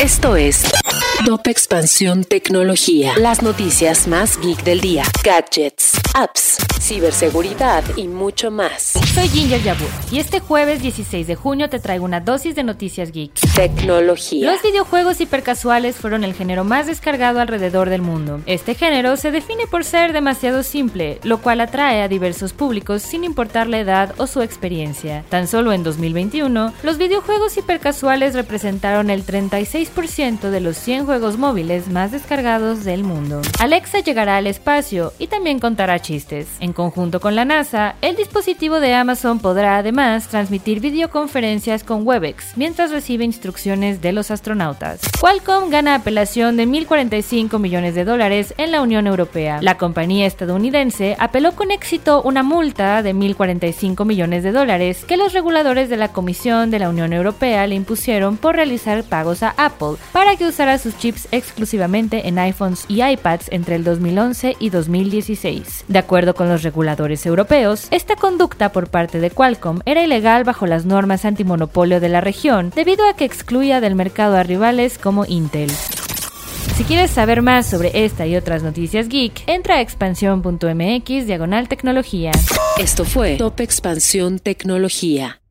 Esto es Top Expansión Tecnología. Las noticias más geek del día. Gadgets, apps, ciberseguridad y mucho más. Soy Ginger Yabur y este jueves 16 de junio te traigo una dosis de noticias geek. Tecnología. Los videojuegos hipercasuales fueron el género más descargado alrededor del mundo. Este género se define por ser demasiado simple, lo cual atrae a diversos públicos sin importar la edad o su experiencia. Tan solo en 2021, los videojuegos hipercasuales representaron el 36% de los 100 juegos móviles más descargados del mundo. Alexa llegará al espacio y también contará chistes. En conjunto con la NASA, el dispositivo de Amazon podrá además transmitir videoconferencias con Webex mientras recibe instrucciones de los astronautas. Qualcomm gana apelación de 1.045 millones de dólares en la Unión Europea. La compañía estadounidense apeló con éxito una multa de 1.045 millones de dólares que los reguladores de la Comisión de la Unión Europea le impusieron por realizar pagos a Apple para que usara sus chips exclusivamente en iPhones y iPads entre el 2011 y 2016. De acuerdo con los reguladores europeos, esta conducta por parte de Qualcomm era ilegal bajo las normas antimonopolio de la región debido a que excluía del mercado a rivales como Intel. Si quieres saber más sobre esta y otras noticias geek, entra a expansión.mx diagonal tecnología. Esto fue Top Expansión Tecnología.